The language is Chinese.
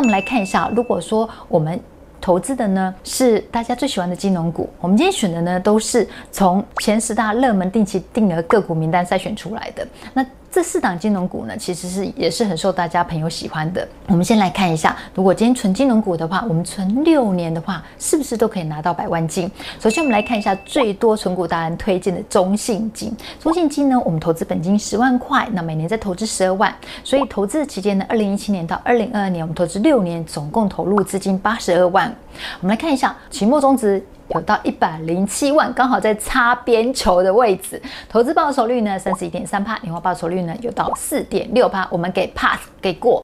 那我们来看一下，如果说我们投资的呢是大家最喜欢的金融股，我们今天选的呢都是从前十大热门定期定额个股名单筛选出来的。那这四档金融股呢，其实是也是很受大家朋友喜欢的。我们先来看一下，如果今天存金融股的话，我们存六年的话，是不是都可以拿到百万金？首先，我们来看一下最多存股达人推荐的中信金。中信金呢，我们投资本金十万块，那每年再投资十二万，所以投资期间呢，二零一七年到二零二二年，我们投资六年，总共投入资金八十二万。我们来看一下期末终值。有到一百零七万，刚好在擦边球的位置。投资报酬率呢，三十一点三帕，年化报酬率呢有到四点六帕，我们给 pass 给过。